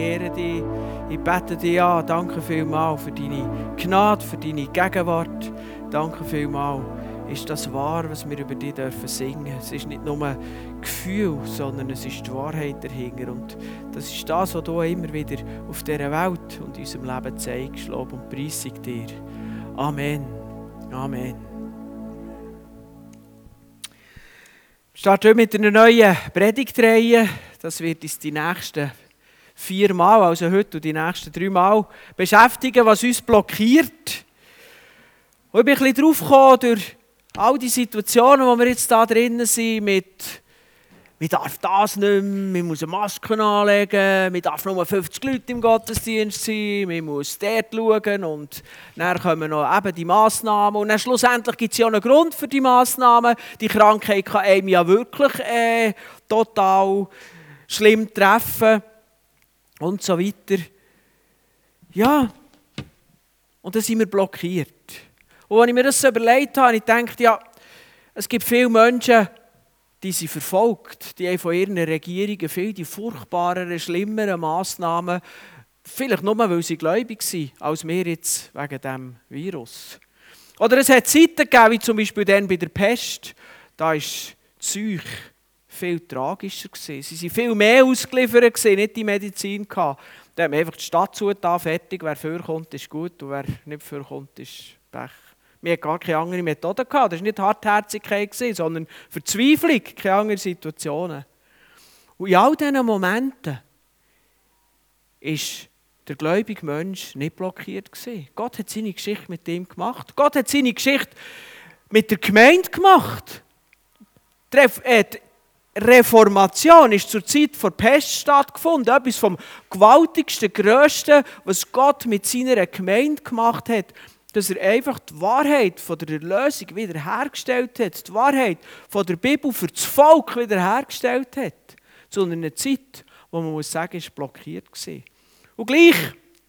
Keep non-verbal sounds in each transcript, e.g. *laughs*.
ehre dich, ich bete dich an. Danke vielmals für deine Gnade, für deine Gegenwart. Danke vielmals ist das wahr, was wir über dich dürfen singen. Es ist nicht nur ein Gefühl, sondern es ist die Wahrheit dahinter. Und das ist das, was du immer wieder auf dieser Welt und in unserem Leben zeigst. Lob und Preisung dir. Amen. Amen. Starten mit einer neuen Predigtreihe. Das wird uns die nächsten vier Mal, also heute und die nächsten drei Mal, beschäftigen, was uns blockiert. Und ich bin ein bisschen drauf gekommen durch all die Situationen, wo wir jetzt da drinnen sind, mit man darf das nicht mehr, man muss eine Maske anlegen, man darf nur 50 Leute im Gottesdienst sein, man muss dort schauen und dann kommen noch eben die Massnahmen und dann schlussendlich gibt es ja einen Grund für die Massnahmen. Die Krankheit kann einem ja wirklich äh, total schlimm treffen und so weiter. Ja, und dann sind wir blockiert. Und als ich mir das so überlegt habe, ich dachte, ja, es gibt viele Menschen, die sind verfolgt, die haben von ihren Regierungen viel die furchtbareren, schlimmeren Massnahmen, vielleicht nur, weil sie gläubig sind, als wir jetzt wegen dem Virus. Oder es hat Zeiten gegeben, wie zum Beispiel dann bei der Pest, da war die Zeug viel tragischer. Gewesen. Sie waren viel mehr ausgeliefert, gewesen, nicht die Medizin. Gehabt. Da haben wir einfach die Stadt zugetan, fertig, wer vorkommt, ist gut und wer nicht vorkommt, ist Pech. Wir hatten gar keine andere Methode. Gehabt. Das war nicht Hartherzigkeit, sondern Verzweiflung, keine anderen Situationen. Und in all diesen Momenten ist der gläubige Mensch nicht blockiert. Gewesen. Gott hat seine Geschichte mit ihm gemacht. Gott hat seine Geschichte mit der Gemeinde gemacht. Die äh, Reformation ist zur Zeit vor Pest stattgefunden. Etwas vom gewaltigsten, grössten, was Gott mit seiner Gemeinde gemacht hat dass er einfach die Wahrheit von der Erlösung wiederhergestellt hat, die Wahrheit von der Bibel für das Volk wiederhergestellt hat. Zu einer Zeit, wo man muss sagen, ist blockiert war. Und gleich,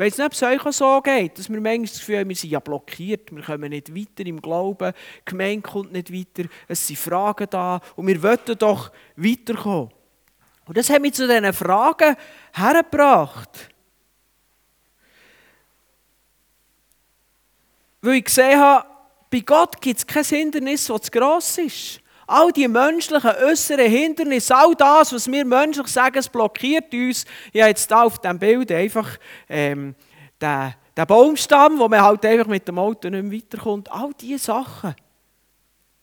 wenn es nicht euch so geht, dass wir manchmal das Gefühl haben, wir sind ja blockiert, wir kommen nicht weiter im Glauben, die Gemeinde kommt nicht weiter, es sind Fragen da und wir wollen doch weiterkommen. Und das hat mich zu diesen Fragen hergebracht. Weil ich gesehen habe, bei Gott gibt es kein Hindernis, das zu gross ist. All die menschlichen äußeren Hindernisse, all das, was wir menschlich sagen, es blockiert uns. Ich habe jetzt hier auf diesem Bild einfach ähm, den, den Baumstamm, wo man halt einfach mit dem Auto nicht mehr weiterkommt. All diese Sachen,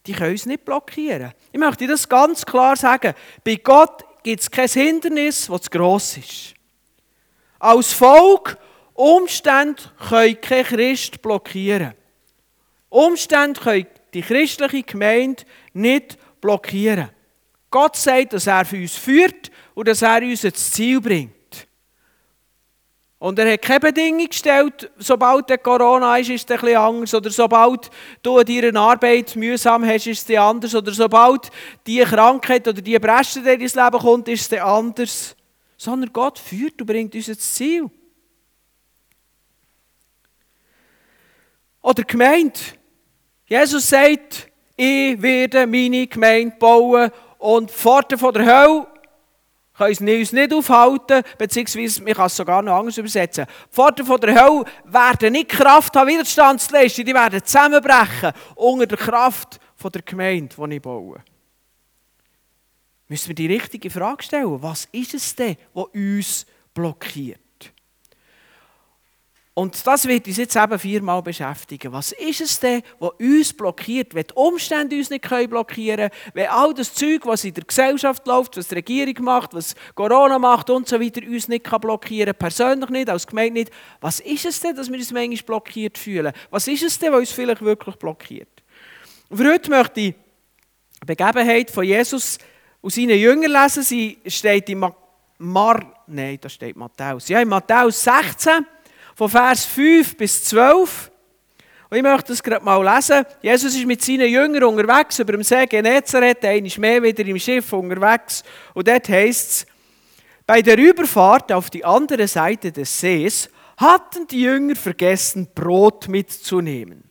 die können uns nicht blockieren. Ich möchte das ganz klar sagen. Bei Gott gibt es kein Hindernis, das zu gross ist. Als Volk Umstände können kein Christ blockieren. Umstände können die christliche Gemeinde nicht blockieren. Gott sagt, dass er für uns führt und dass er uns ins Ziel bringt. Und er hat keine Bedingung gestellt, sobald der Corona ist, ist es etwas anders. Oder sobald du an deiner Arbeit mühsam hast, ist es anders. Oder sobald die Krankheit oder die Bresche, die in dein Leben kommt, ist es anders. Sondern Gott führt und bringt uns ins Ziel. Oder Gemeinde. Jesus sagt, ich werde meine Gemeinde bauen und die Pforten von der Hölle können uns nicht aufhalten, beziehungsweise man kann es sogar noch anders übersetzen. Die Pforten von der Hölle werden nicht Kraft haben, Widerstand zu leisten, die werden zusammenbrechen unter der Kraft von der Gemeinde, die ich baue. Müssen wir die richtige Frage stellen, was ist es denn, was uns blockiert? Und das wird uns jetzt eben viermal beschäftigen. Was ist es denn, was uns blockiert, wenn die Umstände uns nicht blockieren können, wenn all das Zeug, was in der Gesellschaft läuft, was die Regierung macht, was Corona macht und so weiter, uns nicht blockieren kann, persönlich nicht, als Gemeinde nicht. Was ist es denn, dass wir uns manchmal blockiert fühlen? Was ist es denn, was uns vielleicht wirklich blockiert? Und für heute möchte ich die Begebenheit von Jesus und seinen Jüngern lesen. Sie steht in Mar... Nein, da steht Matthäus. Ja, in Matthäus 16 von Vers 5 bis 12. Und ich möchte das gerade mal lesen. Jesus ist mit seinen Jüngern unterwegs über dem See Genezareth, ist mehr wieder im Schiff unterwegs. Und dort heißt es, bei der Überfahrt auf die andere Seite des Sees hatten die Jünger vergessen, Brot mitzunehmen.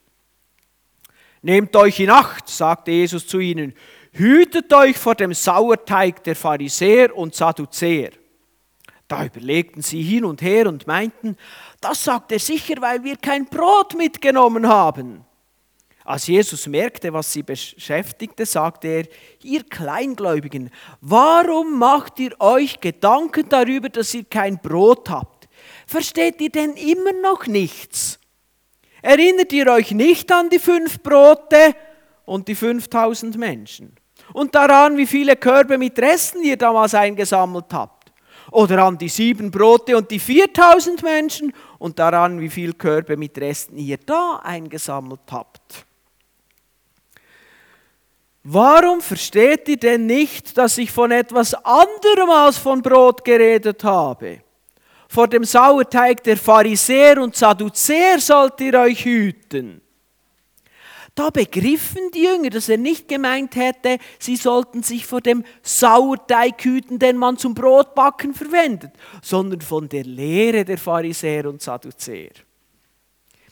Nehmt euch in Acht, sagte Jesus zu ihnen, hütet euch vor dem Sauerteig der Pharisäer und Sadduzäer. Da überlegten sie hin und her und meinten, das sagt er sicher, weil wir kein Brot mitgenommen haben. Als Jesus merkte, was sie beschäftigte, sagte er, ihr Kleingläubigen, warum macht ihr euch Gedanken darüber, dass ihr kein Brot habt? Versteht ihr denn immer noch nichts? Erinnert ihr euch nicht an die fünf Brote und die 5000 Menschen? Und daran, wie viele Körbe mit Resten ihr damals eingesammelt habt? Oder an die sieben Brote und die 4000 Menschen und daran, wie viel Körbe mit Resten ihr da eingesammelt habt. Warum versteht ihr denn nicht, dass ich von etwas anderem als von Brot geredet habe? Vor dem Sauerteig der Pharisäer und Sadduzäer sollt ihr euch hüten. Da begriffen die Jünger, dass er nicht gemeint hätte, sie sollten sich vor dem Sauerteig hüten, den man zum Brotbacken verwendet, sondern von der Lehre der Pharisäer und Sadduzäer.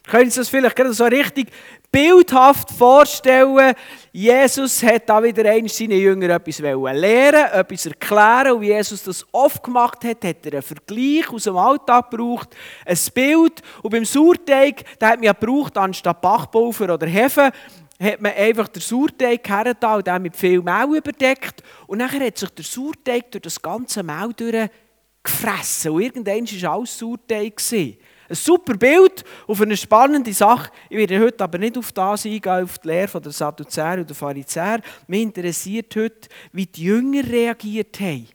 Können Sie das vielleicht gerade so richtig bildhaft vorstellen? Jesus hat da wieder einmal seinen Jüngern etwas lehren, etwas erklären. Und wie Jesus das oft gemacht hat, hat er einen Vergleich aus dem Alltag gebraucht, ein Bild. Und beim Sauerteig, da hat man ja gebraucht, anstatt Backpulver oder Hefe, hat man einfach den Sauerteig hergetan und den mit viel Mehl überdeckt. Und dann hat sich der Sauerteig durch das ganze Mehl durchgefressen. Und irgendwann war alles Sauerteig. Gewesen. Ein super Bild auf eine spannende Sache. Ich werde heute aber nicht auf das eingehen, auf die Lehre der Sadduzäer oder Pharisäer. Mich interessiert heute, wie die Jünger reagiert haben.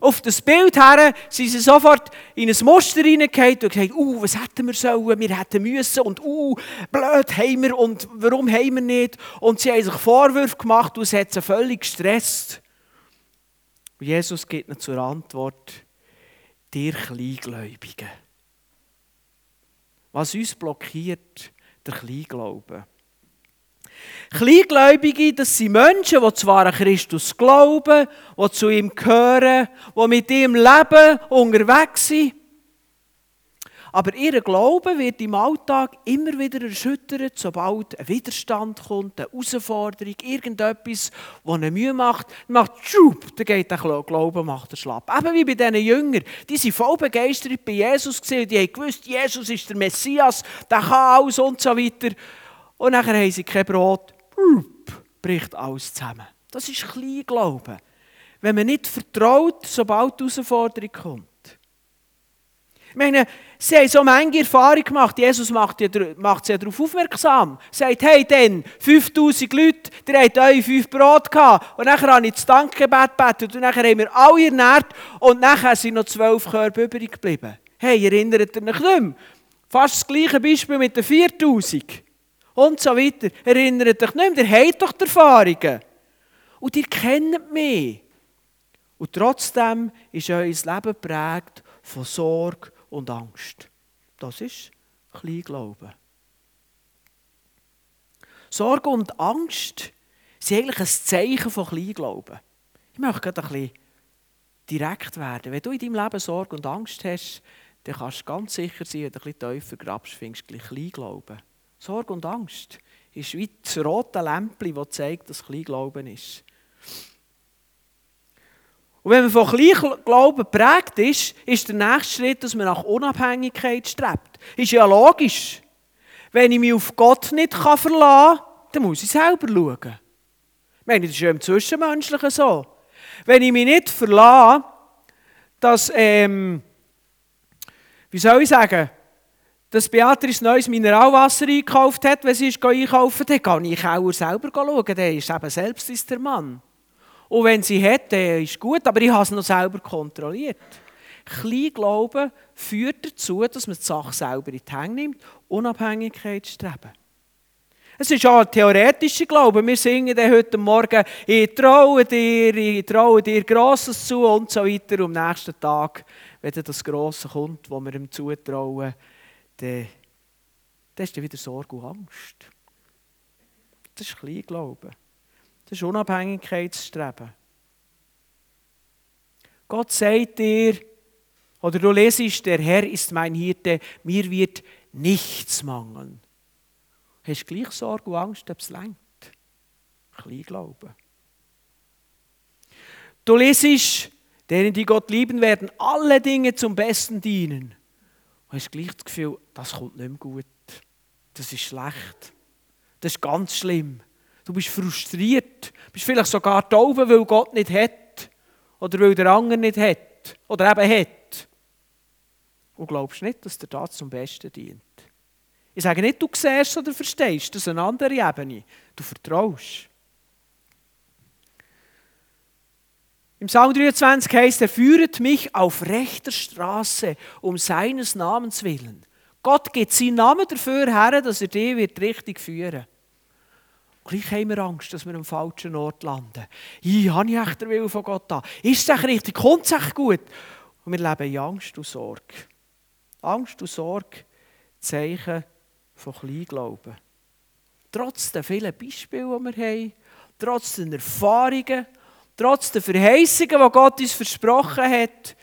Auf das Bild her sind sie sofort in ein Muster hineingehauen und gesagt, uh, was hätten wir sollen, wir hätten müssen und uh, blöd haben wir und warum haben wir nicht? Und sie haben sich Vorwürfe gemacht und es hat sie völlig gestresst. Und Jesus gibt ihnen zur Antwort, dir Kleingläubigen. Was uns blockiert, der Kleinglauben. Kleingläubige, das sind Menschen, die zwar an Christus glauben, die zu ihm gehören, die mit ihm leben, unterwegs sind, aber ihr Glaube wird im Alltag immer wieder erschüttert, sobald ein Widerstand kommt, eine Herausforderung, irgendetwas, das eine Mühe macht, macht schub, dann geht der Glaube macht er schlapp. Eben wie bei diesen Jüngern, die sind voll begeistert bei Jesus gesehen, die haben gewusst, Jesus ist der Messias, der kann alles und so weiter. Und nachher haben sie kein Brot, schub, bricht alles zusammen. Das ist Kleinglauben. Wenn man nicht vertraut, sobald die Herausforderung kommt. Meine, sie haben so manche Erfahrung gemacht. Jesus macht, macht sie darauf aufmerksam. Er sagt, hey, dann, 5000 Leute, die habt euch fünf Brot gehabt. Und nachher habe ich das Dankgebet gebetet. Und nachher haben wir alle ernährt. Und nachher sind noch zwölf Körbe übrig geblieben. Hey, erinnert ihr euch nicht mehr? Fast das gleiche Beispiel mit den 4000. Und so weiter. Erinnert euch nicht mehr? Ihr habt doch die Erfahrungen. Und ihr kennt mich. Und trotzdem ist euer Leben geprägt von Sorge und Angst. Das ist Kleinglauben. Sorge und Angst sind eigentlich ein Zeichen von Kleinglauben. Ich möchte gerade ein bisschen direkt werden. Wenn du in deinem Leben Sorge und Angst hast, dann kannst du ganz sicher sein, wenn du ein bisschen tiefer grabst, findest du Kleinglauben. Sorge und Angst ist wie das rote Lämpchen, das zeigt, dass Kleinglauben ist. Und wenn man von Kleinglauben geprägt ist, ist der nächste Schritt, dass man nach Unabhängigkeit strebt. Ist ja logisch. Wenn ich mich auf Gott nicht verlassen kann, dann muss ich selber schauen. Ich meine, das ist ja im Zwischenmenschlichen so. Wenn ich mich nicht verlasse, dass, ähm, wie soll ich sagen, dass Beatrice neues Mineralwasser eingekauft hat, wenn sie ist einkaufen, dann kann ich auch selber schauen. Der ist eben selbst ist der Mann. Und wenn sie hat, dann ist gut, aber ich habe es noch selber kontrolliert. Kleinglauben führt dazu, dass man die Sache selber in die Hände nimmt, Unabhängigkeit streben. Es ist auch ein theoretischer Glaube. Wir singen dann heute Morgen, ich traue dir, ich traue dir Grosses zu und so weiter. Und am nächsten Tag, wenn dann das Grosse kommt, wo wir ihm zutrauen, dann, dann ist dann wieder Sorge und Angst. Das ist Kleinglauben. Das ist Unabhängigkeitsstreben. Gott sagt dir, oder du lesest, der Herr ist mein Hirte, mir wird nichts mangeln. Hast du gleich Sorge und Angst, ob es längt? Klein Glauben. Du lesest, Denen, die Gott lieben, werden alle Dinge zum Besten dienen. Und hast gleich das Gefühl, das kommt nicht mehr gut. Das ist schlecht. Das ist ganz schlimm. Du bist frustriert. Du bist vielleicht sogar taub, weil Gott nicht hat. Oder weil der andere nicht hat. Oder eben hat. Und glaubst nicht, dass der das zum Besten dient. Ich sage nicht, du siehst oder verstehst. Das ist eine andere Ebene. Du vertraust. Im Psalm 23 heißt er, führet mich auf rechter Straße um seines Namens willen. Gott gibt seinen Namen dafür her, dass er dich wird richtig führen Gleich haben wir Angst, dass wir am falschen Ort landen. Ich habe ich echt den Willen von Gott da? Ist es richtig? Kommt es echt gut? Und wir leben in Angst und Sorge. Angst und Sorge, Zeichen von Kleinglauben. Trotz der vielen Beispiele, die wir haben, trotz den Erfahrungen, trotz der Verheißungen, die Gott uns versprochen hat,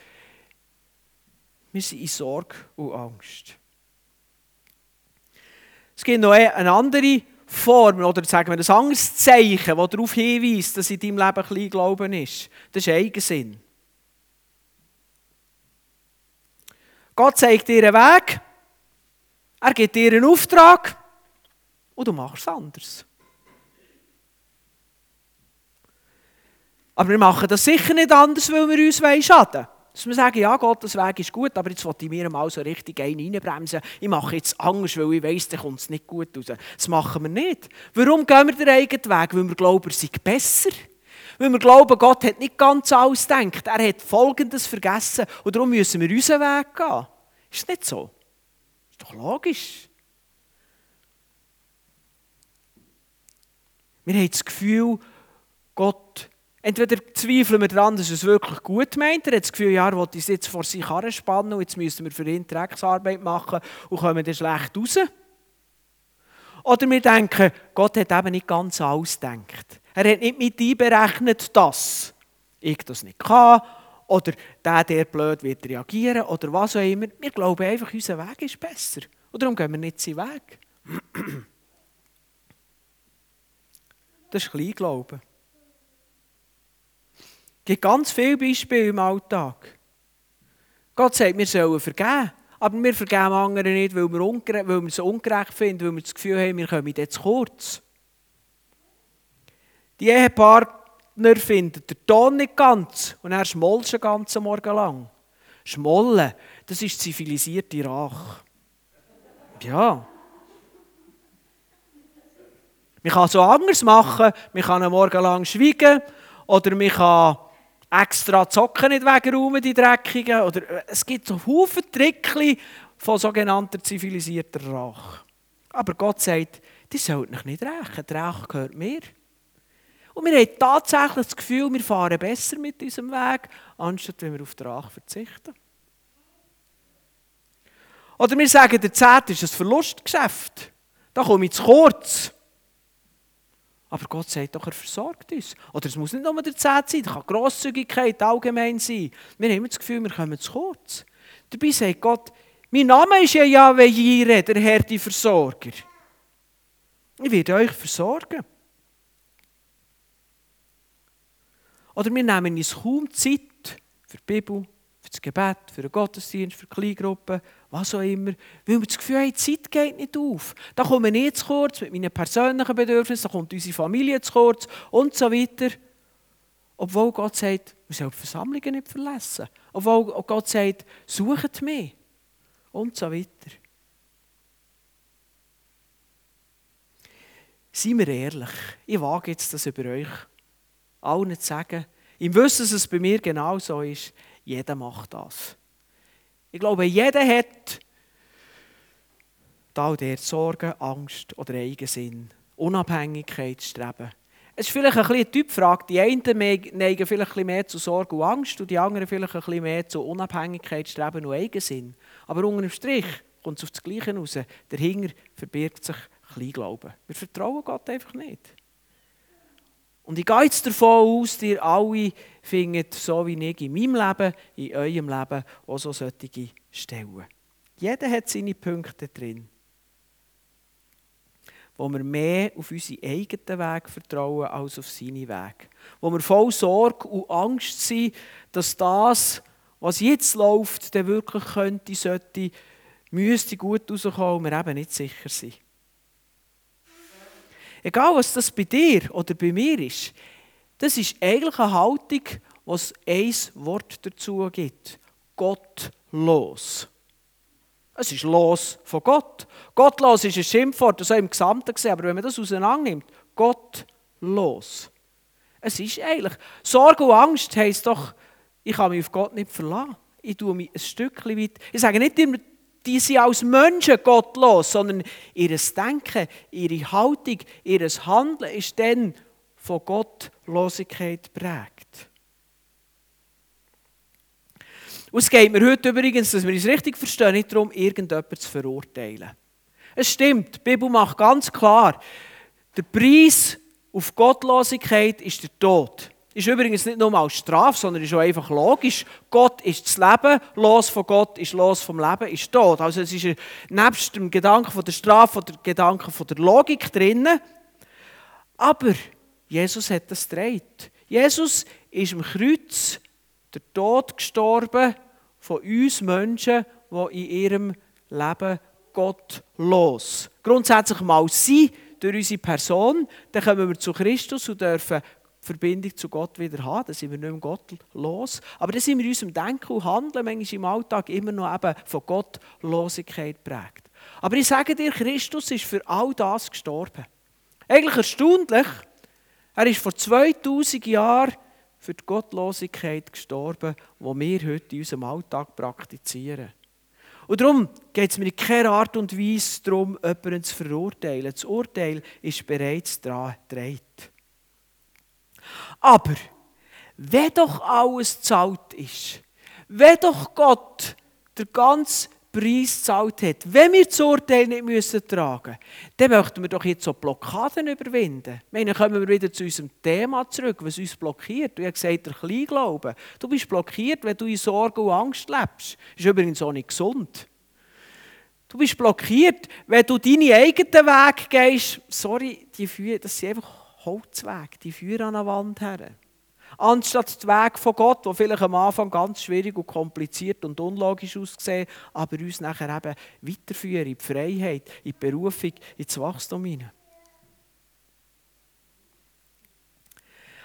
wir sind in Sorge und Angst. Es gibt noch eine andere Form, oder sagen wir ein anderes Zeichen, das darauf hinweist, dass in deinem Leben klein Glauben ist. Das ist Eigensinn. Gott zeigt dir einen Weg, er gibt dir einen Auftrag und du machst es anders. Aber wir machen das sicher nicht anders, weil wir uns schaden wollen. Dass wir sagen, ja Gott, das Weg ist gut, aber jetzt wollte ich mir mal so richtig einen reinbremsen. Ich mache jetzt Angst, weil ich weiss, dann kommt es nicht gut raus. Das machen wir nicht. Warum gehen wir den eigenen Weg? Weil wir glauben, er sei besser. Weil wir glauben, Gott hat nicht ganz alles gedacht. Er hat Folgendes vergessen und darum müssen wir unseren Weg gehen. Ist nicht so? Ist doch logisch. Wir haben das Gefühl, Gott Entweder zweifeln wir daran, dass es wirklich gut meint. Er hat das Gefühl, ja, er will uns jetzt vor sich spannen und jetzt müssen wir für ihn Drecksarbeit machen und kommen dann schlecht raus. Oder wir denken, Gott hat eben nicht ganz alles gedacht. Er hat nicht mit einberechnet, dass ich das nicht kann oder der, der blöd wird reagieren oder was auch immer. Wir glauben einfach, unser Weg ist besser. Und darum gehen wir nicht seinen Weg. *clears throat* Das ist Kleinglauben. Gibt ganz viele Beispiele im Alltag. Gott sagt, wir sollen vergeben. Aber wir vergeben anderen nicht, weil wir, weil wir es ungerecht finden, weil wir das Gefühl haben, wir kommen jetzt kurz. Die Ehepartner finden den Ton nicht ganz und er schmollt den ganzen Morgen lang. Schmollen, das ist zivilisierte Rache. Ja. Man kann so anders machen, man kann einen Morgen lang schweigen oder man kann extra die Socken nicht wegräumen, die dreckigen. Oder, äh, es gibt so Haufen Trickli von sogenannter zivilisierter Rache. Aber Gott sagt, die sollt euch nicht rächen, die Rache gehört mir. Und wir haben tatsächlich das Gefühl, wir fahren besser mit unserem Weg, anstatt wenn wir auf die Rache verzichten. Oder wir sagen, der Zehnt ist ein Verlustgeschäft. Da komme ich zu kurz. Aber Gott sagt doch, er versorgt uns. Oder es muss nicht nur der Zehnt sein, es kann Grosszügigkeit allgemein sein. Wir haben das Gefühl, wir kommen zu kurz. Dabei sagt Gott, mein Name ist ja Yahweh Jireh, der Herr, die Versorger. Ich werde euch versorgen. Oder wir nehmen uns kaum Zeit für die Bibel, für das Gebet, für den Gottesdienst, für Kleingruppen, was auch immer, weil wir das Gefühl haben, die Zeit geht nicht auf. Da komme ich zu kurz mit meinen persönlichen Bedürfnissen, da kommt unsere Familie zu kurz und so weiter. Obwohl Gott sagt, wir sollen die Versammlungen nicht verlassen. Obwohl Gott sagt, sucht mich und so weiter. Seien wir ehrlich, ich wage jetzt das über euch allen zu sagen, im Wissen, dass es bei mir genau so ist, jeder macht das. Ich glaube, jeder hat da der Sorgen, Angst oder Eigensinn, Unabhängigkeit streben. Es ist vielleicht ein bisschen eine Typfrage. Die einen neigen vielleicht ein mehr zu Sorge und Angst und die anderen vielleicht ein bisschen mehr zu Unabhängigkeit, Streben und Eigensinn. Aber unter dem Strich kommt es auf das Gleiche raus. Dahinter verbirgt sich Kleinglauben. Wir vertrauen Gott einfach nicht. Und ich gehe jetzt davon aus, ihr alle findet, so wie ich in meinem Leben, in eurem Leben, auch so solche Stellen. Jeder hat seine Punkte drin. wo wir mehr auf unseren eigenen Weg vertrauen als auf seine Weg. Wo wir voll Sorge und Angst sind, dass das, was jetzt läuft, dann wirklich könnte, sollte, müsste gut rauskommen und wir eben nicht sicher sind. Egal, was das bei dir oder bei mir ist, das ist eigentlich eine Haltung, was ein Wort dazu gibt. Gottlos. Es ist los von Gott. Gottlos ist ein Schimpfwort, das auch im Gesamten gesehen, aber wenn man das auseinandernimmt, gottlos. Es ist eigentlich, Sorge und Angst heisst doch, ich kann mich auf Gott nicht verlassen. Ich tue mich ein Stückchen weit, ich sage nicht immer, die sind als Menschen gottlos, sondern ihr Denken, ihre Haltung, ihr Handeln ist dann von Gottlosigkeit prägt. Und es geht mir heute übrigens, dass wir es richtig verstehen, nicht darum, irgendjemanden zu verurteilen. Es stimmt, die Bibel macht ganz klar, der Preis auf Gottlosigkeit ist der Tod. Ist übrigens nicht nur als Strafe, sondern ist auch einfach logisch. Gott ist das Leben, los von Gott ist los vom Leben, ist Tod. Also es ist nebst dem Gedanken von der Strafe oder Gedanken von der Logik drinnen. Aber Jesus hat das gedreht. Jesus ist am Kreuz der Tod gestorben von uns Menschen, die in ihrem Leben gottlos grundsätzlich mal sind durch unsere Person. Dann kommen wir zu Christus und dürfen Verbindung zu Gott wieder haben. Dann sind wir nicht mehr gottlos. Aber dann sind wir in unserem Denken und Handeln manchmal im Alltag immer noch eben von Gottlosigkeit prägt. Aber ich sage dir, Christus ist für all das gestorben. Eigentlich erstaunlich, er ist vor 2000 Jahren für die Gottlosigkeit gestorben, die wir heute in unserem Alltag praktizieren. Und darum geht es mir in keiner Art und Weise darum, jemanden zu verurteilen. Das Urteil ist bereits daran gedreht. Aber, wenn doch alles zahlt ist, wenn doch Gott der ganze Preis gezahlt hat, wenn wir das Urteil nicht müssen tragen müssen, dann möchten wir doch jetzt so Blockaden überwinden. Meine, kommen wir wieder zu unserem Thema zurück, was uns blockiert. Du hast gesagt, der Kleinglauben. Du bist blockiert, wenn du in Sorge und Angst lebst. Das ist übrigens auch nicht gesund. Du bist blockiert, wenn du deine eigenen Wege gehst. Sorry, die führen, das sind einfach Holzwege, die führen an der Wand her. Anstatt den Weg von Gott, der vielleicht am Anfang ganz schwierig und kompliziert und unlogisch aussieht, aber uns nachher eben weiterführen in die Freiheit, in die Berufung, ins Wachstum hinein.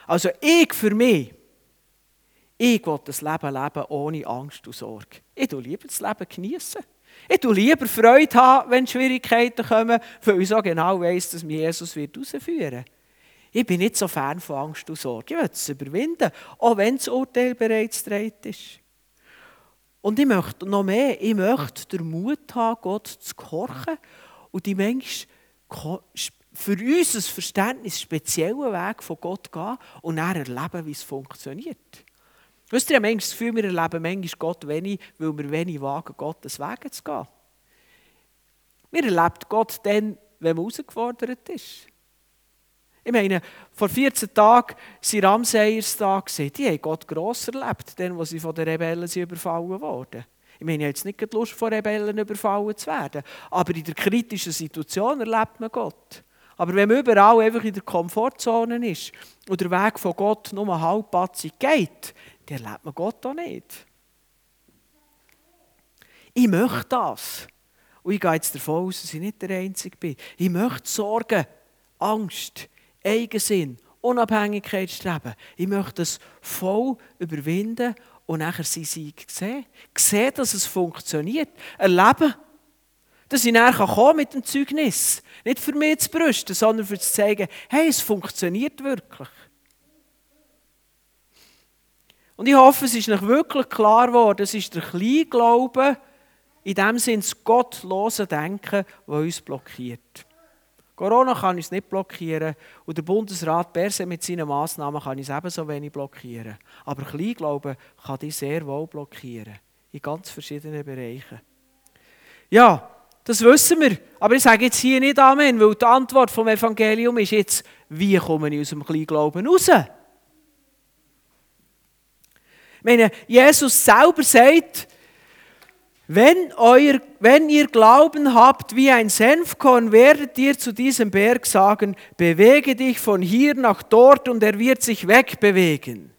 Also ich für mich, ich will das Leben leben ohne Angst und Sorge. Ich will lieber das Leben genießen. Ich will lieber Freude haben, wenn Schwierigkeiten kommen, weil ich so genau weiss, dass mich Jesus herausführen wird. Ich bin nicht so Fan von Angst und Sorge. Ich will es überwinden, auch wenn das Urteil bereits gedreht ist. Und ich möchte noch mehr, ich möchte den Mut haben, Gott zu gehorchen und die Menschen für uns ein Verständnis speziellen Weg von Gott gehen und dann erleben, wie es funktioniert. Wisst ihr, habe das Gefühl, wir erleben manchmal Gott wenig, weil wir wenig wagen, Gottes Wege zu gehen. Wir erleben Gott dann, wenn man herausgefordert ist. Ich meine, vor 14 Tagen waren Ramseyers da. Die haben Gott gross erlebt, dann, wo sie von den Rebellen überfallen wurden. Ich meine, ich habe jetzt nicht Lust, von Rebellen überfallen zu werden. Aber in der kritischen Situation erlebt man Gott. Aber wenn man überall einfach in der Komfortzone ist und der Weg von Gott nur halbpatzig geht, dann erlebt man Gott auch nicht. Ich möchte das. Und ich gehe jetzt davon aus, dass ich nicht der Einzige bin. Ich möchte Sorgen, Angst, Eigensinn, Unabhängigkeit streben. Ich möchte es voll überwinden und nachher seinen Sieg sehen. Sehen, dass es funktioniert. Erleben. Dass ich nachher kommen mit dem Zeugnis. Nicht für mich zu brüsten, sondern für zu zeigen, hey, es funktioniert wirklich. Und ich hoffe, es ist noch wirklich klar geworden, es ist der Kleinglaube, in dem Sinne das gottlose Denken, das uns blockiert. Corona kann uns nicht blockieren und der Bundesrat per mit seinen Massnahmen kann uns ebenso wenig blockieren. Aber Kleinglauben kann dich sehr wohl blockieren. In ganz verschiedenen Bereichen. Ja, das wissen wir. Aber ich sage jetzt hier nicht Amen, weil die Antwort vom Evangelium ist jetzt, wie komme ich aus dem Kleinglauben raus? Ich meine, Jesus selber sagt, Wenn, euer, wenn ihr Glauben habt wie ein Senfkorn, werdet ihr zu diesem Berg sagen, bewege dich von hier nach dort und er wird sich wegbewegen.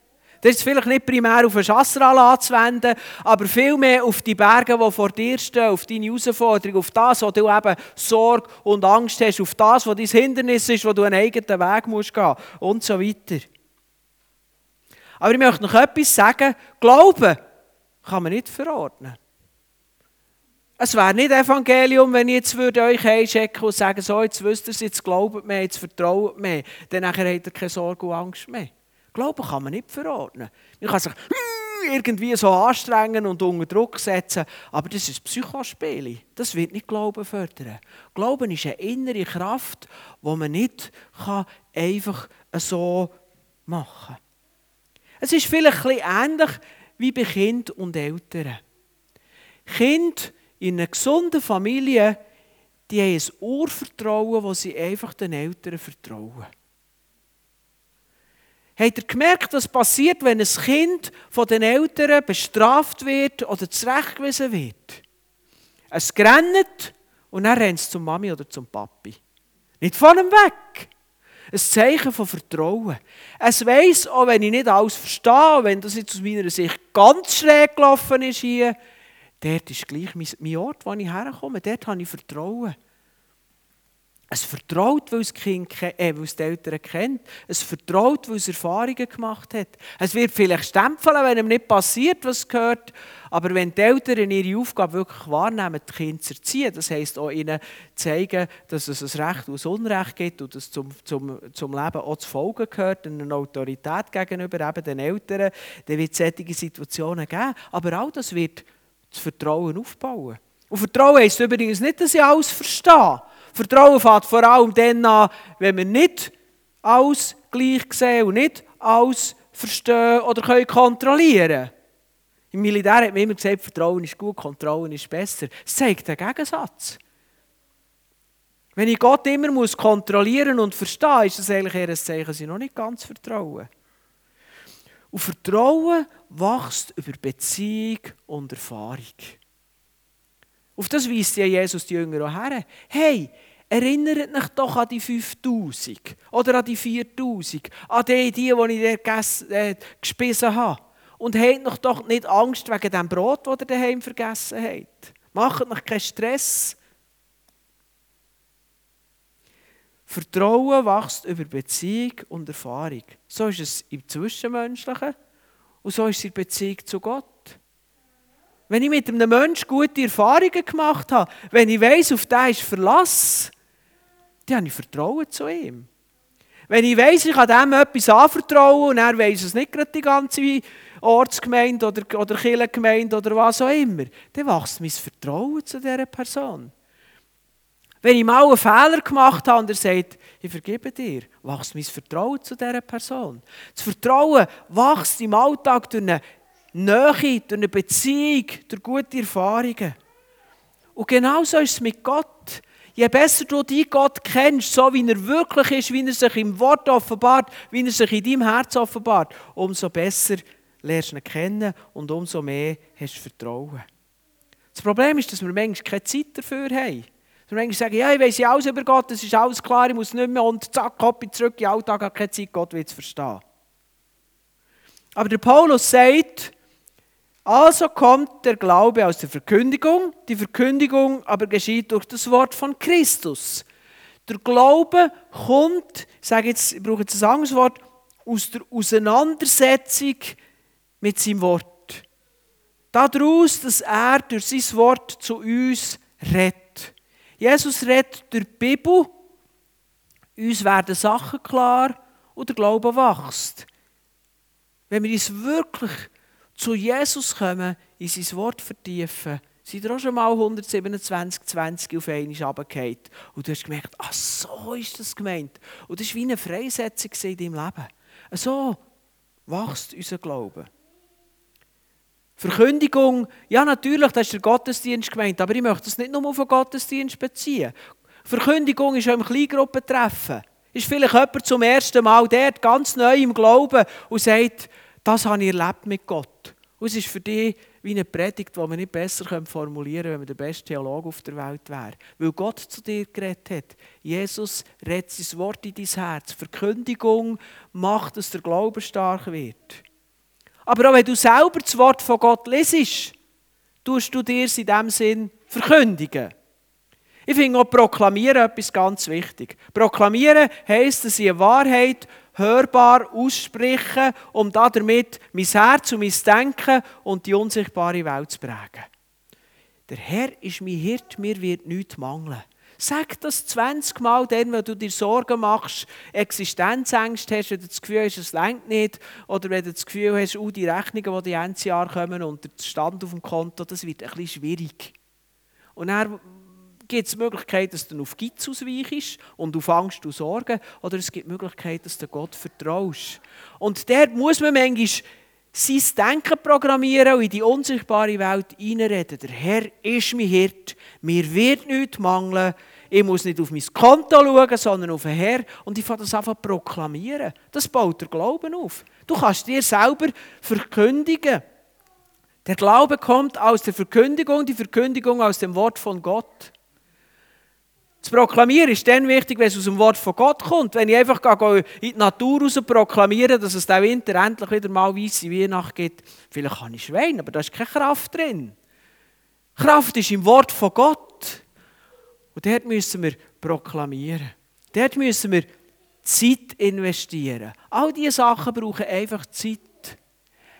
Das ist vielleicht nicht primär auf den Chasseral anzuwenden, aber vielmehr auf die Berge, die vor dir stehen, auf deine Herausforderung, auf das, wo du eben Sorge und Angst hast, auf das, was dein Hindernis ist, wo du einen eigenen Weg musst gehen und so weiter. Aber ich möchte noch etwas sagen. Glauben kann man nicht verordnen. Es wäre nicht Evangelium, wenn ich jetzt würde euch einchecken und sagen, so, jetzt wisst ihr es, jetzt glaubt mir, jetzt vertraut mir, dann habt ihr keine Sorge und Angst mehr. Glauben kann man nicht verordnen. Man kann sich *laughs* irgendwie so anstrengen und unter Druck setzen, aber das ist Psychospiel. Das wird nicht Glauben fördern. Glauben ist eine innere Kraft, die man nicht einfach so machen kann. Es ist vielleicht ein ähnlich wie bei Kind und Eltern. Kind in einer gesunden Familie, die haben ein Urvertrauen, das sie einfach den Eltern vertrauen. Habt ihr gemerkt, was passiert, wenn ein Kind von den Eltern bestraft wird oder zurechtgewiesen wird? Es grennt und dann rennt es zum Mami oder zum Papi. Nicht von ihm weg. Ein Zeichen von Vertrauen. Es weiss, auch wenn ich nicht alles verstehe, wenn das jetzt aus meiner Sicht ganz schräg gelaufen ist hier, dort ist gleich mein Ort, wo ich herkomme. Dort habe ich Vertrauen. Es vertraut, weil es, kind, äh, weil es die Eltern kennt. Es vertraut, weil es Erfahrungen gemacht hat. Es wird vielleicht stempeln, wenn ihm nicht passiert, was gehört. Aber wenn die Eltern ihre Aufgabe wirklich wahrnehmen, die Kinder zu erziehen, das heisst auch ihnen zeigen, dass es ein Recht und ein Unrecht gibt und dass zum, zum, zum Leben auch zu folgen gehört, eine Autorität gegenüber eben den Eltern, dann wird es solche Situationen geben. Aber all das wird das Vertrauen aufbauen. Und Vertrauen heisst übrigens nicht, dass ich alles verstehe. Vertrauen fängt vor allem dann an, wenn wir nicht alles gleich sehen und nicht alles verstehen oder können kontrollieren Im Militär hat man immer gesagt, Vertrauen ist gut, Kontrollen ist besser. Es zeigt den Gegensatz. Wenn ich Gott immer muss kontrollieren und verstehen, ist das eigentlich eher ein Zeichen, dass ich noch nicht ganz vertraue. Und Vertrauen wächst über Beziehung und Erfahrung. Auf das weist ja Jesus die Jünger auch her. Hey, erinnert euch doch an die 5000 oder an die 4000, an die, die, die ich gegessen, äh, gespissen habe. Und habt noch doch nicht Angst wegen dem Brot, das ihr daheim vergessen habt. Macht euch keinen Stress. Vertrauen wächst über Beziehung und Erfahrung. So ist es im Zwischenmenschlichen und so ist es in Beziehung zu Gott. Wenn ich mit einem Menschen gute Erfahrungen gemacht habe, wenn ich weiß, auf den ist Verlass, dann habe ich Vertrauen zu ihm. Wenn ich weiß, ich kann dem etwas anvertrauen und er weiß es nicht gerade die ganze Ortsgemeinde oder, oder Kirchengemeinde oder was auch immer, dann wächst mein Vertrauen zu dieser Person. Wenn ich mal einen Fehler gemacht habe und er sagt, ich vergebe dir, wächst mein Vertrauen zu dieser Person. Das Vertrauen wächst im Alltag durch eine Nähe, durch eine Beziehung, durch gute Erfahrungen. Und genauso ist es mit Gott. Je besser du die Gott kennst, so wie er wirklich ist, wie er sich im Wort offenbart, wie er sich in deinem Herz offenbart, umso besser lernst du ihn kennen und umso mehr hast du Vertrauen. Das Problem ist, dass wir manchmal keine Zeit dafür haben. Wir manchmal sagen, ja, ich weiß ja alles über Gott, es ist alles klar, ich muss nicht mehr und zack, Kopf zurück in den Alltag, habe keine Zeit, Gott will es verstehen. Aber der Paulus sagt, also kommt der Glaube aus der Verkündigung, die Verkündigung aber geschieht durch das Wort von Christus. Der Glaube kommt, ich sage jetzt, ich brauche jetzt ein anderes Wort, aus der Auseinandersetzung mit seinem Wort. Daraus, dass er durch sein Wort zu uns redet. Jesus redet durch die Bibel, uns werden Sachen klar und der Glaube wächst. Wenn wir uns wirklich zu Jesus kommen, in sein Wort vertiefen, seid ihr auch schon mal 127, 20 auf einmal runtergefallen. Und du hast gemerkt, ach so ist das gemeint. Und das war wie eine Freisetzung in deinem Leben. So wächst unser Glaube. Verkündigung, ja natürlich, das ist der Gottesdienst gemeint, aber ich möchte das nicht nur auf den Gottesdienst beziehen. Verkündigung ist auch im Kleingruppentreffen. Ist vielleicht jemand zum ersten Mal dort, ganz neu im Glauben und sagt, das habe ich erlebt mit Gott. Und es ist für dich wie eine Predigt, die man nicht besser formulieren könnte, wenn man der beste Theologe auf der Welt wäre. Weil Gott zu dir geredet hat. Jesus redet sein Wort in dein Herz. Verkündigung macht, dass der Glaube stark wird. Aber auch wenn du selber das Wort von Gott lesest, tust du dir in diesem Sinn verkündigen. Ich finde auch Proklamieren etwas ganz wichtig. Proklamieren heisst, dass ich eine Wahrheit hörbar ausspreche, um damit mein Herz und mein Denken und die unsichtbare Welt zu prägen. Der Herr ist mein Hirt, mir wird nichts mangeln. Sag das 20 Mal dann, wenn du dir Sorgen machst, Existenzängste hast, wenn du das Gefühl hast, es längt nicht, oder wenn du das Gefühl hast, oh, die Rechnungen, die Ende Jahr kommen und der Stand auf dem Konto, das wird bisschen schwierig. Und dann gibt es die Möglichkeit, dass du auf Geiz ausweichst und auf Angst und Sorgen, oder es gibt die Möglichkeit, dass du Gott vertraust. Und dort muss man manchmal sein Denken programmieren und in die unsichtbare Welt hineinreden. Der Herr ist mein Hirt, mir wird nichts mangeln, ich muss nicht auf mein Konto schauen, sondern auf den Herr. Und ich fange das einfach proklamieren. Das baut der Glauben auf. Du kannst dir selber verkündigen. Der Glaube kommt aus der Verkündigung, die Verkündigung aus dem Wort von Gott. Das Proklamieren ist dann wichtig, wenn es aus dem Wort von Gott kommt. Wenn ich einfach in die Natur raus proklamiere, dass es diesen Winter endlich wieder mal weisse Weihnacht gibt, vielleicht kann ich schwein, aber da ist keine Kraft drin. Kraft ist im Wort von Gott. Und dort müssen wir proklamieren. Dort müssen wir Zeit investieren. All diese Sachen brauchen einfach Zeit.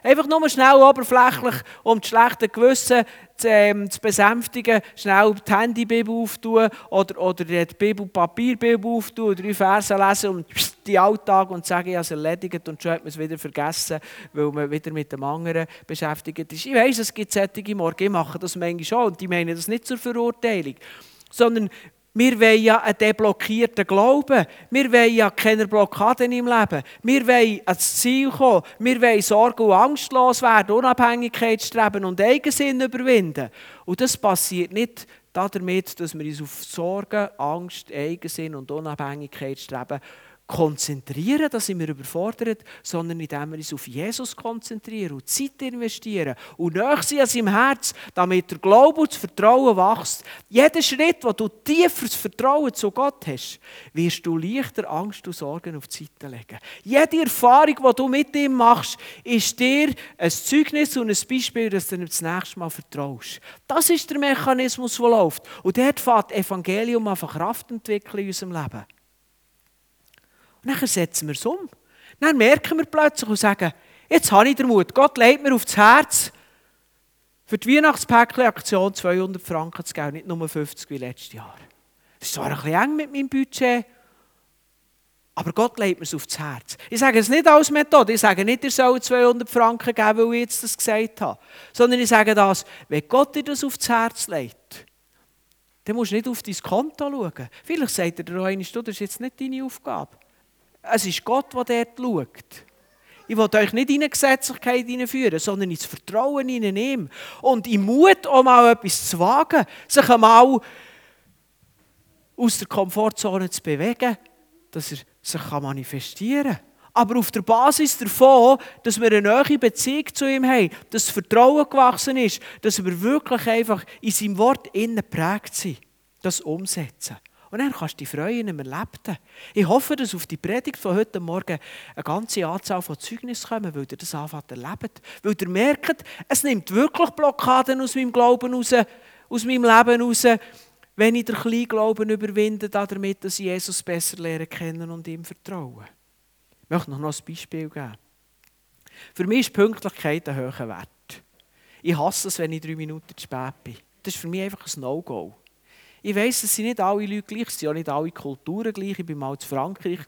Einfach nur schnell oberflächlich, um das schlechte Gewissen zu, ähm, zu besänftigen, schnell die Handybibel auftun oder, oder die Bibel, Papierbibel auftun, drei Verse lesen und die Alltag und sagen, ich habe es erledigt und schon hat man es wieder vergessen, weil man wieder mit dem anderen beschäftigt ist. Ich weiss, es gibt solche Morgen, ich mache das manchmal schon und die meinen das nicht zur Verurteilung, sondern wir wollen ja einen deblockierten Glauben. Wir wollen ja keine Blockaden im Leben. Wir wollen ans Ziel kommen. Wir wollen sorgen- und angstlos werden, Unabhängigkeit streben und Eigensinn überwinden. Und das passiert nicht damit, dass wir uns auf Sorgen, Angst, Eigensinn und Unabhängigkeit streben konzentrieren, da sind wir überfordert, sondern indem wir uns auf Jesus konzentrieren und Zeit investieren und näher sind an seinem Herz, damit der Glaube und das Vertrauen wächst. Jeder Schritt, wo du tieferes Vertrauen zu Gott hast, wirst du leichter Angst und Sorgen auf die Seite legen. Jede Erfahrung, die du mit ihm machst, ist dir ein Zeugnis und ein Beispiel, dass du ihm das nächste Mal vertraust. Das ist der Mechanismus, der läuft. Und dort fängt Evangelium einfach Kraft entwickeln in unserem Leben. Und dann setzen wir es um. Dann merken wir plötzlich und sagen, jetzt habe ich den Mut. Gott legt mir aufs Herz, für die Weihnachtspäckchen-Aktion 200 Franken zu geben, nicht nur 50 wie letztes Jahr. Das ist zwar ein bisschen eng mit meinem Budget, aber Gott legt mir es aufs Herz. Ich sage es nicht als Methode. Ich sage nicht, ihr sollt 200 Franken geben, weil ich jetzt das gesagt habe. Sondern ich sage das, wenn Gott dir das aufs Herz legt, dann musst du nicht auf dein Konto schauen. Vielleicht sagt er dir auch einmal, das ist jetzt nicht deine Aufgabe. Es ist Gott, der dort schaut. Ich will euch nicht in eine Gesetzlichkeit hineinführen, sondern ins Vertrauen in ihm. Und im Mut, um mal etwas zu wagen, sich einmal aus der Komfortzone zu bewegen, dass er sich manifestieren kann. Aber auf der Basis davon, dass wir eine neue Beziehung zu ihm haben, dass das Vertrauen gewachsen ist, dass wir wirklich einfach in seinem Wort innen prägt sind, das umsetzen. Und dann kannst du dich freuen im Erlebten. Ich hoffe, dass auf die Predigt von heute Morgen eine ganze Anzahl von Zeugnissen kommen, weil ihr das anfangen erlebt. Weil ihr merkt, es nimmt wirklich Blockaden aus meinem Glauben raus, aus meinem Leben raus, wenn ich den kleinen Glauben überwinde, damit, dass ich Jesus besser lernen kennen und ihm vertrauen. Ich möchte noch ein Beispiel geben. Für mich ist Pünktlichkeit ein hoher Wert. Ich hasse es, wenn ich drei Minuten zu spät bin. Das ist für mich einfach ein No-Go. Ich weiss, es sind nicht alle Leute gleich, es sind auch nicht alle Kulturen gleich. Ich war mal in Frankreich,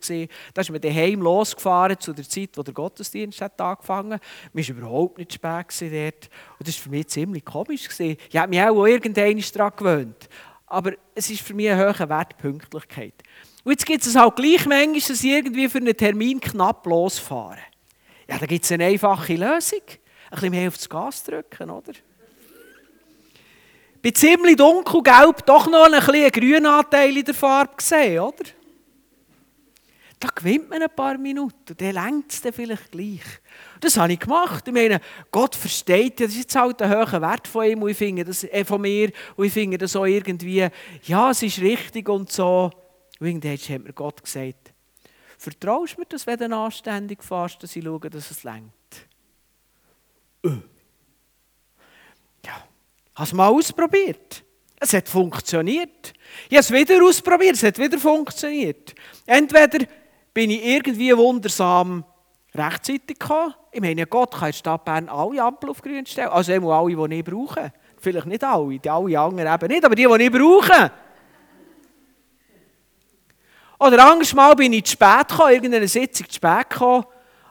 da ist man daheim losgefahren zu der Zeit, wo der Gottesdienst hat angefangen hat. Man war überhaupt nicht spät dort. Und das war für mich ziemlich komisch. Ich habe mich auch irgendwann daran gewöhnt. Aber es ist für mich ein hoher Wert Pünktlichkeit. Und jetzt gibt es halt gleich manchmal, dass ich irgendwie für einen Termin knapp losfahren. Ja, da gibt es eine einfache Lösung. Ein bisschen mehr aufs Gas drücken, oder? Bei ziemlich dunkelgelb doch noch ein bisschen grünen Anteil in der Farbe gesehen, oder? Da gewinnt man ein paar Minuten, dann längt es dann vielleicht gleich. Das habe ich gemacht. Ich meine, Gott versteht ja, das ist jetzt halt ein hoher Wert von ihm und ich finde das, äh, von mir und ich finde das auch irgendwie, ja, es ist richtig und so. Und irgendwann hat mir Gott gesagt, vertraust du mir das, wenn du anständig fährst, dass ich schaue, dass es längt? Äh. Hast mal ausprobiert? Es hat funktioniert. Ich habe es wieder ausprobiert, es hat wieder funktioniert. Entweder bin ich irgendwie wundersam rechtzeitig gekommen. Ich meine, Gott kann in der Stadt Bern alle Ampel auf grün stellen. Also immer alle, die ich brauche. Vielleicht nicht alle, die alle anderen eben nicht, aber die, die ich brauche. Oder anderes Mal bin ich zu spät gekommen, irgendeine Sitzung zu spät gekommen.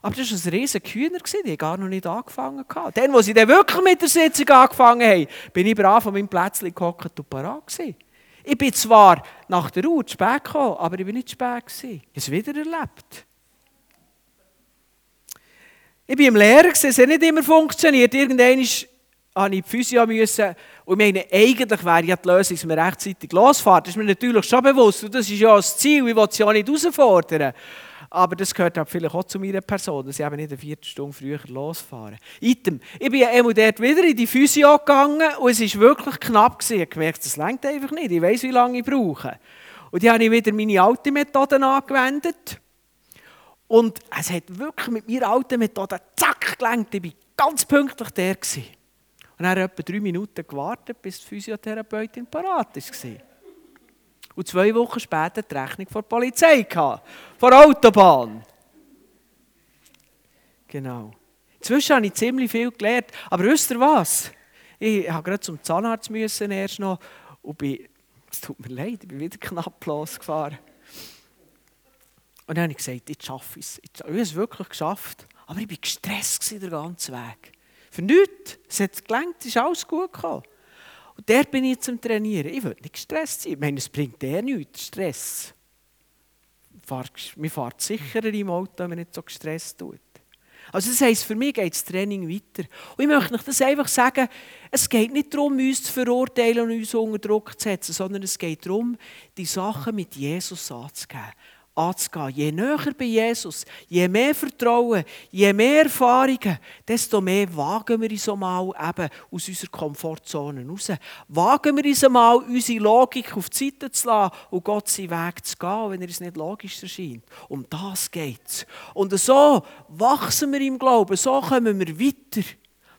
Aber das war ein riesiger Kühner, die haben gar noch nicht angefangen. Dann, wo sie dann wirklich mit der Sitzung angefangen haben, bin ich brav von meinem Plätzchen gehockt und parat gewesen. Ich bin zwar nach der Uhr zu spät gekommen, aber ich bin nicht zu spät gewesen. Ich habe es wieder erlebt. Ich bin im Lehrer, es hat nicht immer funktioniert. Irgendwann musste ich die Physio müssen. Und ich meine, eigentlich wäre ja die Lösung, dass man rechtzeitig losfährt. Das ist mir natürlich schon bewusst. Und das ist ja das Ziel. Ich will es ja nicht herausfordern. Aber das gehört auch vielleicht auch zu meiner Person, dass ich eben nicht eine Viertelstunde früher losfahre. Item. Ich bin ja dort wieder in die Physio gegangen und es war wirklich knapp. Gewesen. Ich habe gemerkt, das längt einfach nicht. Ich weiß, wie lange ich brauche. Und dann habe ich wieder meine alte Methode angewendet. Und es hat wirklich mit meiner alten Methode zack gelenkt. Ich war ganz pünktlich der. Gewesen. Und dann habe ich etwa drei Minuten gewartet, bis die Physiotherapeutin parat war. Und zwei Wochen später die Rechnung von der Polizei gehabt, von der Autobahn. Genau. Inzwischen habe ich ziemlich viel gelernt. Aber wisst ihr was? Ich habe gerade zum Zahnarzt müssen erst noch und bin, es tut mir leid, ich bin wieder knapp losgefahren. Und dann habe ich gesagt, ich schaffe es. Ich habe es wirklich geschafft. Aber ich war gestresst den ganzen Weg. Für nichts. Es hat gelangt, es ist alles gut gekommen. Und der bin ich zum Trainieren. Ich will nicht gestresst sein. Ich meine, es bringt der nichts, Stress. Man fährt sicherer im Auto, wenn man nicht so gestresst tut. Also das heisst, für mich geht das Training weiter. Und ich möchte euch das einfach sagen, es geht nicht darum, uns zu verurteilen und uns unter Druck zu setzen, sondern es geht darum, die Sachen mit Jesus anzugeben anzugehen. Je näher bei Jesus, je mehr Vertrauen, je mehr Erfahrungen, desto mehr wagen wir uns mal eben aus unserer Komfortzone raus. Wagen wir uns mal, unsere Logik auf die Seite zu lassen und Gott seinen Weg zu gehen, wenn er uns nicht logisch erscheint. Um das geht es. Und so wachsen wir im Glauben, so kommen wir weiter.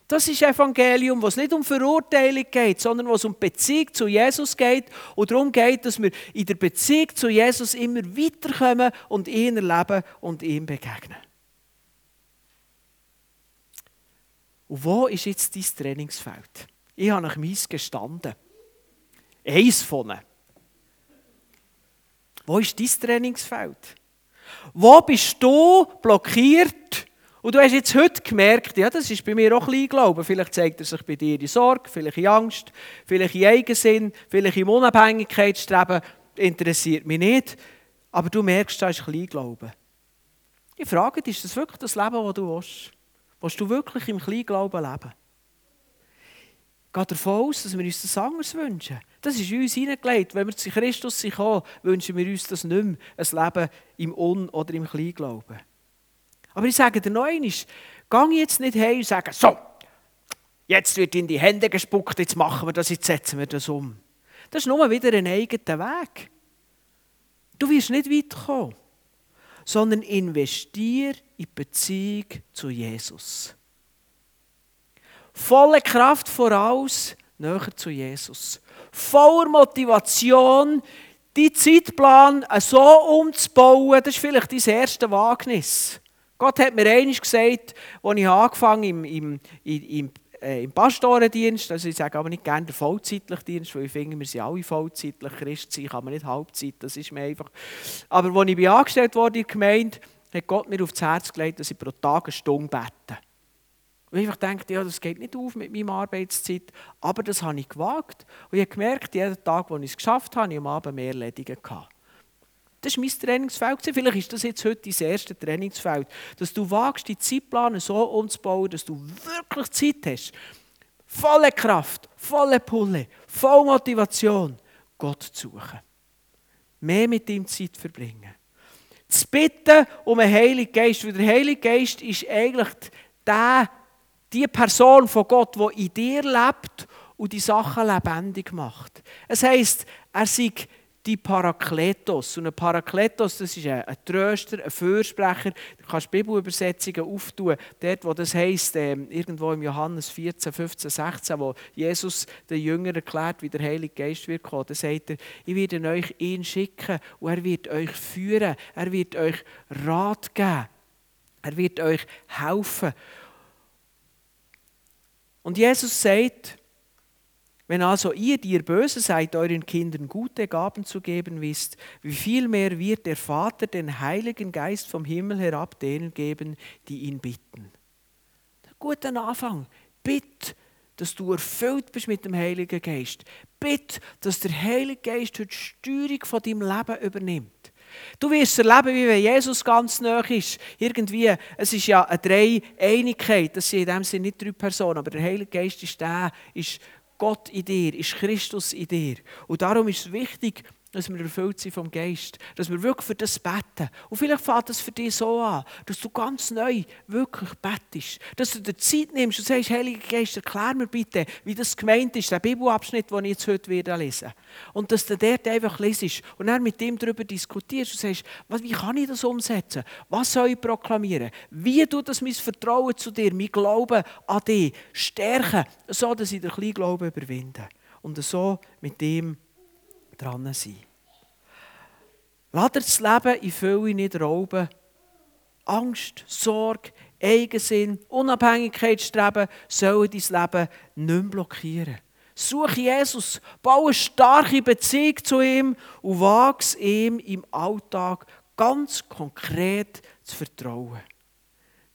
Das ist Evangelium, wo es nicht um Verurteilung geht, sondern wo es um Beziehung zu Jesus geht und darum geht, dass wir in der Beziehung zu Jesus immer weiterkommen und ihn erleben und ihm begegnen. Und wo ist jetzt dein Trainingsfeld? Ich habe nach meins gestanden. Eins von ihnen. Wo ist dein Trainingsfeld? Wo bist du blockiert und du hast jetzt heute gemerkt, ja, das ist bei mir auch Kleinglauben. Vielleicht zeigt er sich bei dir in Sorge, vielleicht in Angst, vielleicht in Eigensinn, vielleicht in Unabhängigkeitsstreben. Interessiert mich nicht. Aber du merkst, das ist Kleinglauben. Ich frage dich, ist das wirklich das Leben, das du willst? Willst du wirklich im Kleinglauben leben? Geht davon aus, dass wir uns das anders wünschen. Das ist uns hineingelegt. Wenn wir zu Christus sind, wünschen wir uns das nicht mehr. Ein Leben im Un- oder im Kleinglauben. Aber ich sage dir noch einmal, geh jetzt nicht her und sage, so, jetzt wird in die Hände gespuckt, jetzt machen wir das, jetzt setzen wir das um. Das ist nur wieder ein eigener Weg. Du wirst nicht weit kommen, sondern investier in die Beziehung zu Jesus. Volle Kraft voraus, näher zu Jesus. Voller Motivation, die Zeitplan so umzubauen, das ist vielleicht dein erste Wagnis. Gott hat mir eines gesagt, als ich angefangen im, im, im, äh, im Pastorendienst, also ich sage aber nicht gerne der vollzeitliche Dienst, weil ich finde, wir sind alle vollzeitlich Christ sein, kann man nicht Halbzeit, das ist mir einfach. Aber als ich angestellt wurde in der Gemeinde, hat Gott mir aufs Herz gelegt, dass ich pro Tag eine Stunde bete. Und ich dachte, ja, das geht nicht auf mit meiner Arbeitszeit, aber das habe ich gewagt. Und ich habe gemerkt, jeden Tag, wo ich es geschafft habe, ich am Abend mehr Erledigen gehabt. Das war mein Trainingsfeld. Vielleicht ist das jetzt heute dein erstes Trainingsfeld. Dass du wagst, die Zeitpläne so umzubauen, dass du wirklich Zeit hast. Volle Kraft, volle Pulle, volle Motivation, Gott zu suchen. Mehr mit ihm Zeit verbringen. Zu bitten um einen Heiligen Geist, weil der Heilige Geist ist eigentlich der, die Person von Gott, die in dir lebt und die Sachen lebendig macht. Es heisst, er sei die Parakletos. Und ein Parakletos, das ist ein, Tröster, ein Fürsprecher. Du kannst Bibelübersetzungen auftun, dort wo das heisst, äh, irgendwo im Johannes 14, 15, 16, wo Jesus den Jüngern erklärt, wie der Heilige Geist wird kommen. Da sagt er, ich werde euch ihn schicken und er wird euch führen, er wird euch Rat geben, er wird euch helfen. Und Jesus sagt, wenn also ihr, die ihr böse seid, euren Kindern gute Gaben zu geben wisst, wie viel mehr wird der Vater den Heiligen Geist vom Himmel herab denen geben, die ihn bitten. Guten Anfang. Bitt, dass du erfüllt bist mit dem Heiligen Geist. Bitt, dass der Heilige Geist die Steuerung von deinem Leben übernimmt. Du wirst erleben, wie wenn Jesus ganz nah ist. Irgendwie, es ist ja eine Dreieinigkeit. Das sind in dem Sinne nicht drei Personen, aber der Heilige Geist ist der, ist Gott in dir, ist Christus in dir. Und darum ist es wichtig, dass wir erfüllt sind vom Geist, dass wir wirklich für das beten. Und vielleicht fängt es für dich so an, dass du ganz neu wirklich betest, dass du dir Zeit nimmst und sagst, Heiliger Geist, erklär mir bitte, wie das gemeint ist, der Bibelabschnitt, den ich jetzt heute wieder lesen Und dass du dort einfach lesest und dann mit ihm darüber diskutierst und sagst, wie kann ich das umsetzen? Was soll ich proklamieren? Wie tut das mein Vertrauen zu dir, mein Glauben an dich stärken, so dass ich den kleinen Glauben überwinde? Und so mit ihm dran sein. Lass das Leben in Fülle nicht rauben. Angst, Sorge, Eigensinn, Unabhängigkeitsstreben sollen dein Leben nicht mehr blockieren. Suche Jesus, baue eine starke Beziehung zu ihm und wage ihm im Alltag ganz konkret zu vertrauen.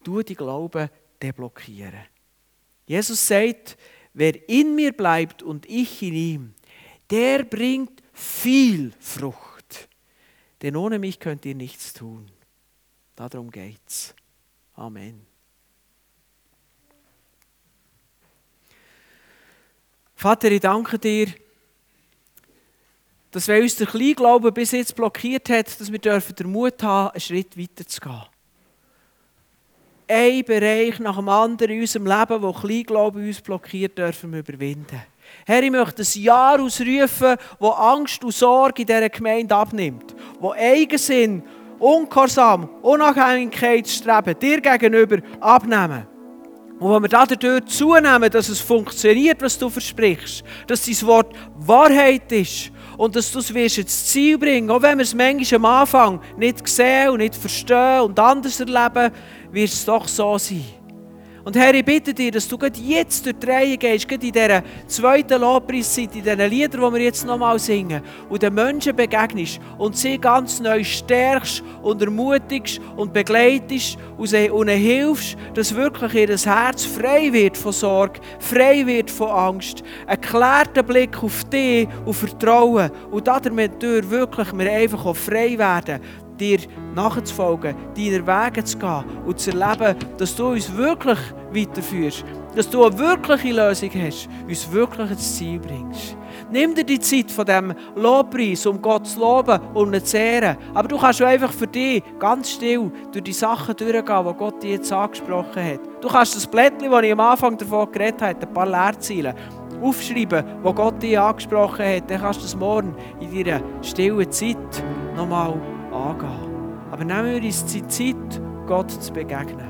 Du die Glauben deblockieren. Jesus sagt, wer in mir bleibt und ich in ihm, der bringt viel Frucht. Denn ohne mich könnt ihr nichts tun. Darum geht's. Amen. Vater, ich danke dir, dass wenn uns der Kleinglaube bis jetzt blockiert hat, dass wir den Mut haben, einen Schritt weiter zu gehen. Ein Bereich nach dem anderen in unserem Leben, wo Kleinglaube uns blockiert, dürfen wir überwinden. Herr, ich möchte ein Jahr ausrufen, wo Angst und Sorge in dieser Gemeinde abnimmt. Wo Eigensinn, Ungehorsam, Unabhängigkeitsstreben dir gegenüber abnehmen. Und wenn wir dadurch zunehmen, dass es funktioniert, was du versprichst, dass dein Wort Wahrheit ist und dass du es ins Ziel bringen auch wenn wir es manchmal am Anfang nicht sehen und nicht verstehen und anders erleben, wird es doch so sein. Und Herr, ich bitte dich, dass du jetzt durch die Reihe gehst, gerade in dieser zweiten Lobpreiszeit, in diesen Liedern, die wir jetzt nochmal singen, und den Menschen begegnest und sie ganz neu stärkst und ermutigst und begleitest und ihnen hilfst, dass wirklich ihr Herz frei wird von Sorge, frei wird von Angst, ein klärter Blick auf dich und Vertrauen. Und damit wirklich wir einfach auch frei werden, dir nachzufolgen, deiner Wege zu gehen und zu erleben, dass du uns wirklich weiterführst, dass du eine wirkliche Lösung hast, uns wirklich ins Ziel bringst. Nimm dir die Zeit von diesem Lobpreis, um Gott zu loben und ihn zu ehren. Aber du kannst einfach für dich ganz still durch die Sachen durchgehen, die Gott dir jetzt angesprochen hat. Du kannst das Blättchen, das ich am Anfang davon geredet habe, ein paar Leerzeilen, aufschreiben, wo Gott dir angesprochen hat. Dann kannst du das morgen in deiner stillen Zeit nochmal angehen. Aber nehmen wir uns die Zeit, Gott zu begegnen.